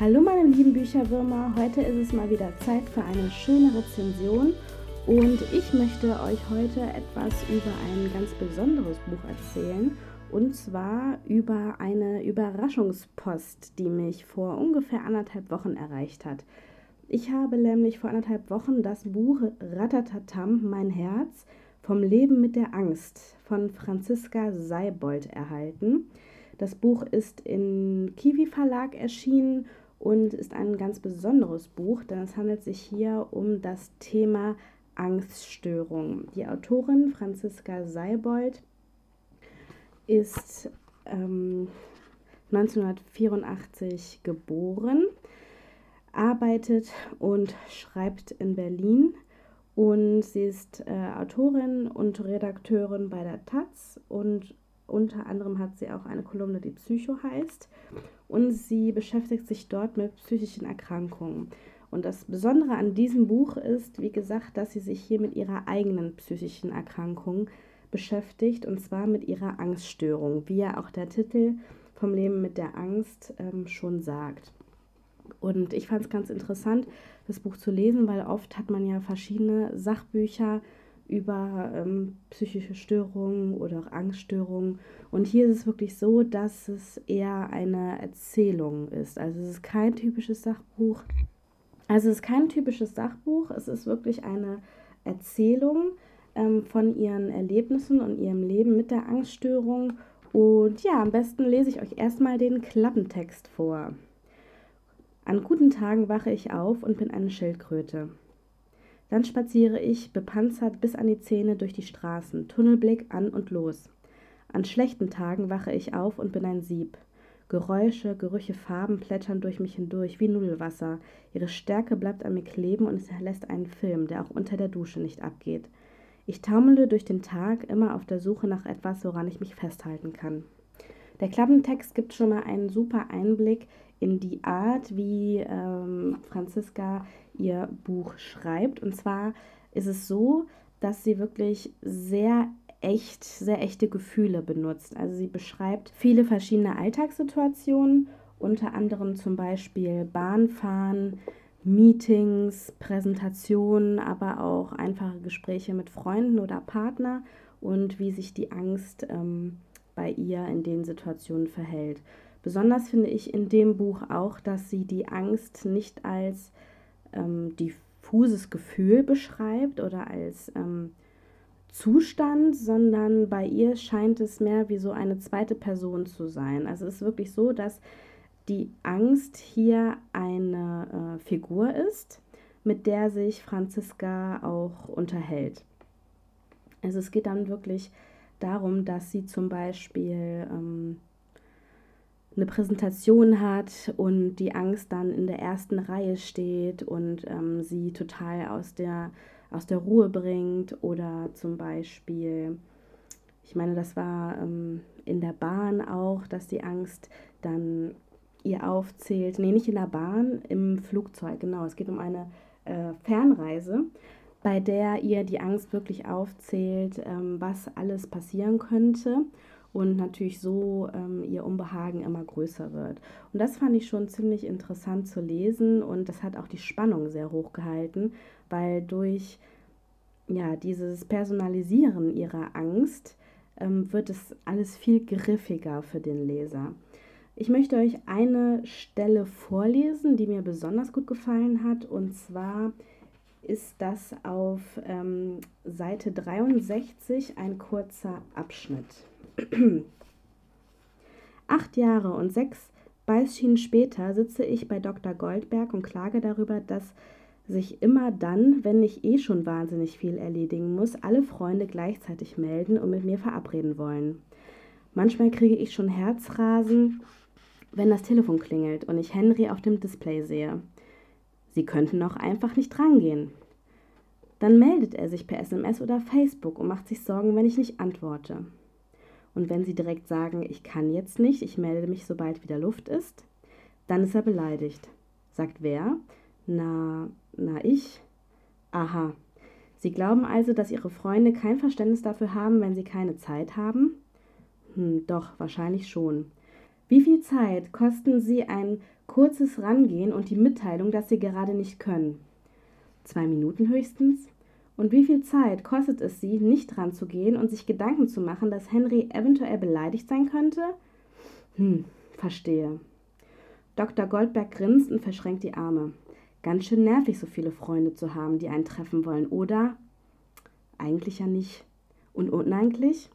Hallo meine lieben Bücherwürmer, heute ist es mal wieder Zeit für eine schöne Rezension und ich möchte euch heute etwas über ein ganz besonderes Buch erzählen und zwar über eine Überraschungspost, die mich vor ungefähr anderthalb Wochen erreicht hat. Ich habe nämlich vor anderthalb Wochen das Buch Ratatatam, mein Herz vom Leben mit der Angst von Franziska Seibold erhalten. Das Buch ist in Kiwi Verlag erschienen und ist ein ganz besonderes Buch, denn es handelt sich hier um das Thema Angststörung. Die Autorin Franziska Seibold ist ähm, 1984 geboren, arbeitet und schreibt in Berlin und sie ist äh, Autorin und Redakteurin bei der Taz und unter anderem hat sie auch eine Kolumne, die Psycho heißt. Und sie beschäftigt sich dort mit psychischen Erkrankungen. Und das Besondere an diesem Buch ist, wie gesagt, dass sie sich hier mit ihrer eigenen psychischen Erkrankung beschäftigt. Und zwar mit ihrer Angststörung, wie ja auch der Titel vom Leben mit der Angst ähm, schon sagt. Und ich fand es ganz interessant, das Buch zu lesen, weil oft hat man ja verschiedene Sachbücher über ähm, psychische Störungen oder auch Angststörungen. Und hier ist es wirklich so, dass es eher eine Erzählung ist. Also es ist kein typisches Sachbuch. Also es ist kein typisches Sachbuch, es ist wirklich eine Erzählung ähm, von ihren Erlebnissen und ihrem Leben mit der Angststörung. Und ja, am besten lese ich euch erstmal den Klappentext vor. An guten Tagen wache ich auf und bin eine Schildkröte. Dann spaziere ich, bepanzert bis an die Zähne durch die Straßen, Tunnelblick an und los. An schlechten Tagen wache ich auf und bin ein Sieb. Geräusche, Gerüche, Farben plätschern durch mich hindurch wie Nudelwasser. Ihre Stärke bleibt an mir kleben und es hinterlässt einen Film, der auch unter der Dusche nicht abgeht. Ich taumele durch den Tag, immer auf der Suche nach etwas, woran ich mich festhalten kann. Der Klappentext gibt schon mal einen super Einblick in die Art, wie ähm, Franziska ihr Buch schreibt. Und zwar ist es so, dass sie wirklich sehr echt, sehr echte Gefühle benutzt. Also sie beschreibt viele verschiedene Alltagssituationen, unter anderem zum Beispiel Bahnfahren, Meetings, Präsentationen, aber auch einfache Gespräche mit Freunden oder Partner und wie sich die Angst ähm, bei ihr in den Situationen verhält. Besonders finde ich in dem Buch auch, dass sie die Angst nicht als ähm, diffuses Gefühl beschreibt oder als ähm, Zustand, sondern bei ihr scheint es mehr wie so eine zweite Person zu sein. Also es ist wirklich so, dass die Angst hier eine äh, Figur ist, mit der sich Franziska auch unterhält. Also es geht dann wirklich darum, dass sie zum Beispiel ähm, eine Präsentation hat und die Angst dann in der ersten Reihe steht und ähm, sie total aus der, aus der Ruhe bringt oder zum Beispiel, ich meine, das war ähm, in der Bahn auch, dass die Angst dann ihr aufzählt, nee, nicht in der Bahn, im Flugzeug, genau, es geht um eine äh, Fernreise, bei der ihr die Angst wirklich aufzählt, ähm, was alles passieren könnte und natürlich so ähm, ihr Unbehagen immer größer wird. Und das fand ich schon ziemlich interessant zu lesen und das hat auch die Spannung sehr hoch gehalten, weil durch ja, dieses Personalisieren ihrer Angst ähm, wird es alles viel griffiger für den Leser. Ich möchte euch eine Stelle vorlesen, die mir besonders gut gefallen hat. Und zwar ist das auf ähm, Seite 63 ein kurzer Abschnitt. Acht Jahre und sechs Beißschienen später sitze ich bei Dr. Goldberg und klage darüber, dass sich immer dann, wenn ich eh schon wahnsinnig viel erledigen muss, alle Freunde gleichzeitig melden und mit mir verabreden wollen. Manchmal kriege ich schon Herzrasen, wenn das Telefon klingelt und ich Henry auf dem Display sehe. Sie könnten auch einfach nicht rangehen. Dann meldet er sich per SMS oder Facebook und macht sich Sorgen, wenn ich nicht antworte. Und wenn Sie direkt sagen, ich kann jetzt nicht, ich melde mich, sobald wieder Luft ist, dann ist er beleidigt. Sagt wer? Na, na ich? Aha. Sie glauben also, dass Ihre Freunde kein Verständnis dafür haben, wenn Sie keine Zeit haben? Hm, doch, wahrscheinlich schon. Wie viel Zeit kosten Sie ein kurzes Rangehen und die Mitteilung, dass Sie gerade nicht können? Zwei Minuten höchstens? Und wie viel Zeit kostet es Sie, nicht ranzugehen und sich Gedanken zu machen, dass Henry eventuell beleidigt sein könnte? Hm, verstehe. Dr. Goldberg grinst und verschränkt die Arme. Ganz schön nervig, so viele Freunde zu haben, die einen treffen wollen, oder? Eigentlich ja nicht. Und uneigentlich?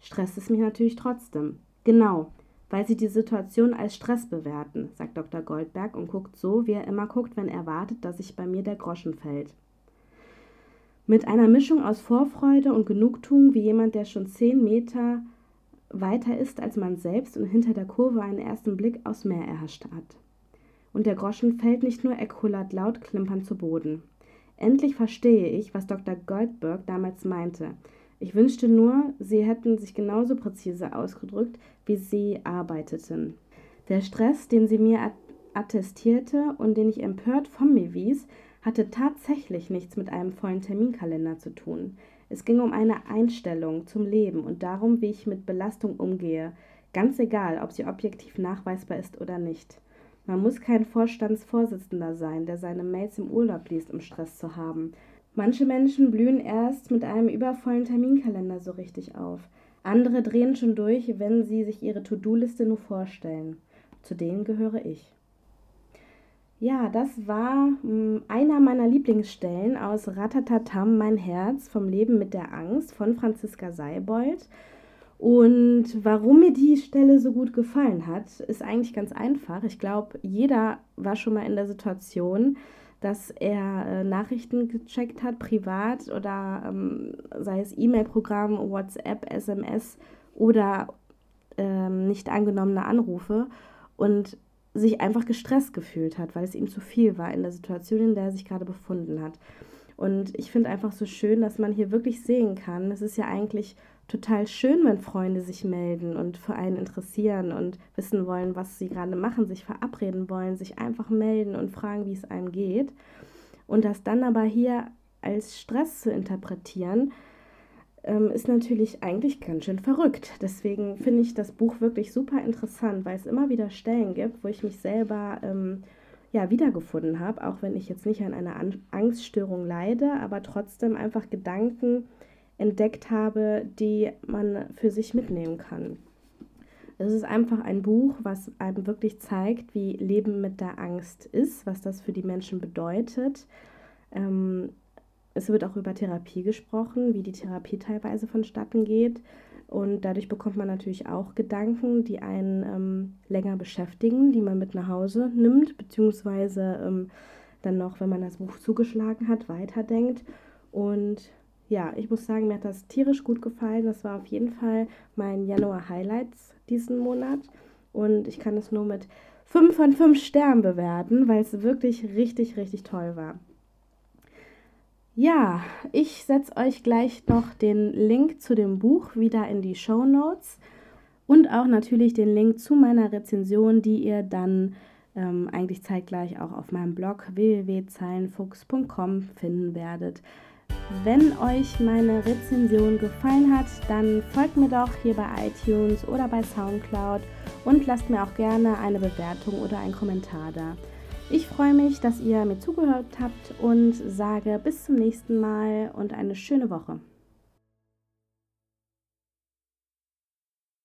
Stresst es mich natürlich trotzdem. Genau, weil sie die Situation als Stress bewerten, sagt Dr. Goldberg und guckt so, wie er immer guckt, wenn er wartet, dass sich bei mir der Groschen fällt. Mit einer Mischung aus Vorfreude und Genugtuung, wie jemand, der schon zehn Meter weiter ist als man selbst und hinter der Kurve einen ersten Blick aufs Meer erhascht hat. Und der Groschen fällt nicht nur, er kullert laut klimpernd zu Boden. Endlich verstehe ich, was Dr. Goldberg damals meinte. Ich wünschte nur, sie hätten sich genauso präzise ausgedrückt, wie sie arbeiteten. Der Stress, den sie mir attestierte und den ich empört von mir wies, hatte tatsächlich nichts mit einem vollen Terminkalender zu tun. Es ging um eine Einstellung zum Leben und darum, wie ich mit Belastung umgehe, ganz egal, ob sie objektiv nachweisbar ist oder nicht. Man muss kein Vorstandsvorsitzender sein, der seine Mails im Urlaub liest, um Stress zu haben. Manche Menschen blühen erst mit einem übervollen Terminkalender so richtig auf. Andere drehen schon durch, wenn sie sich ihre To-Do-Liste nur vorstellen. Zu denen gehöre ich. Ja, das war hm, einer meiner Lieblingsstellen aus Ratatatam, mein Herz vom Leben mit der Angst von Franziska Seibold. Und warum mir die Stelle so gut gefallen hat, ist eigentlich ganz einfach. Ich glaube, jeder war schon mal in der Situation, dass er äh, Nachrichten gecheckt hat, privat oder ähm, sei es E-Mail-Programm, WhatsApp, SMS oder ähm, nicht angenommene Anrufe und sich einfach gestresst gefühlt hat, weil es ihm zu viel war in der Situation, in der er sich gerade befunden hat. Und ich finde einfach so schön, dass man hier wirklich sehen kann, es ist ja eigentlich total schön, wenn Freunde sich melden und für einen interessieren und wissen wollen, was sie gerade machen, sich verabreden wollen, sich einfach melden und fragen, wie es einem geht. Und das dann aber hier als Stress zu interpretieren, ähm, ist natürlich eigentlich ganz schön verrückt. Deswegen finde ich das Buch wirklich super interessant, weil es immer wieder Stellen gibt, wo ich mich selber ähm, ja, wiedergefunden habe, auch wenn ich jetzt nicht an einer An Angststörung leide, aber trotzdem einfach Gedanken entdeckt habe, die man für sich mitnehmen kann. Es ist einfach ein Buch, was einem wirklich zeigt, wie Leben mit der Angst ist, was das für die Menschen bedeutet. Ähm, es wird auch über Therapie gesprochen, wie die Therapie teilweise vonstatten geht. Und dadurch bekommt man natürlich auch Gedanken, die einen ähm, länger beschäftigen, die man mit nach Hause nimmt, beziehungsweise ähm, dann noch, wenn man das Buch zugeschlagen hat, weiterdenkt. Und ja, ich muss sagen, mir hat das tierisch gut gefallen. Das war auf jeden Fall mein Januar-Highlights diesen Monat. Und ich kann es nur mit 5 von 5 Sternen bewerten, weil es wirklich richtig, richtig toll war. Ja, ich setze euch gleich noch den Link zu dem Buch wieder in die Show Notes und auch natürlich den Link zu meiner Rezension, die ihr dann ähm, eigentlich zeitgleich auch auf meinem Blog www.zeilenfuchs.com finden werdet. Wenn euch meine Rezension gefallen hat, dann folgt mir doch hier bei iTunes oder bei SoundCloud und lasst mir auch gerne eine Bewertung oder einen Kommentar da. Ich freue mich, dass ihr mir zugehört habt und sage bis zum nächsten Mal und eine schöne Woche.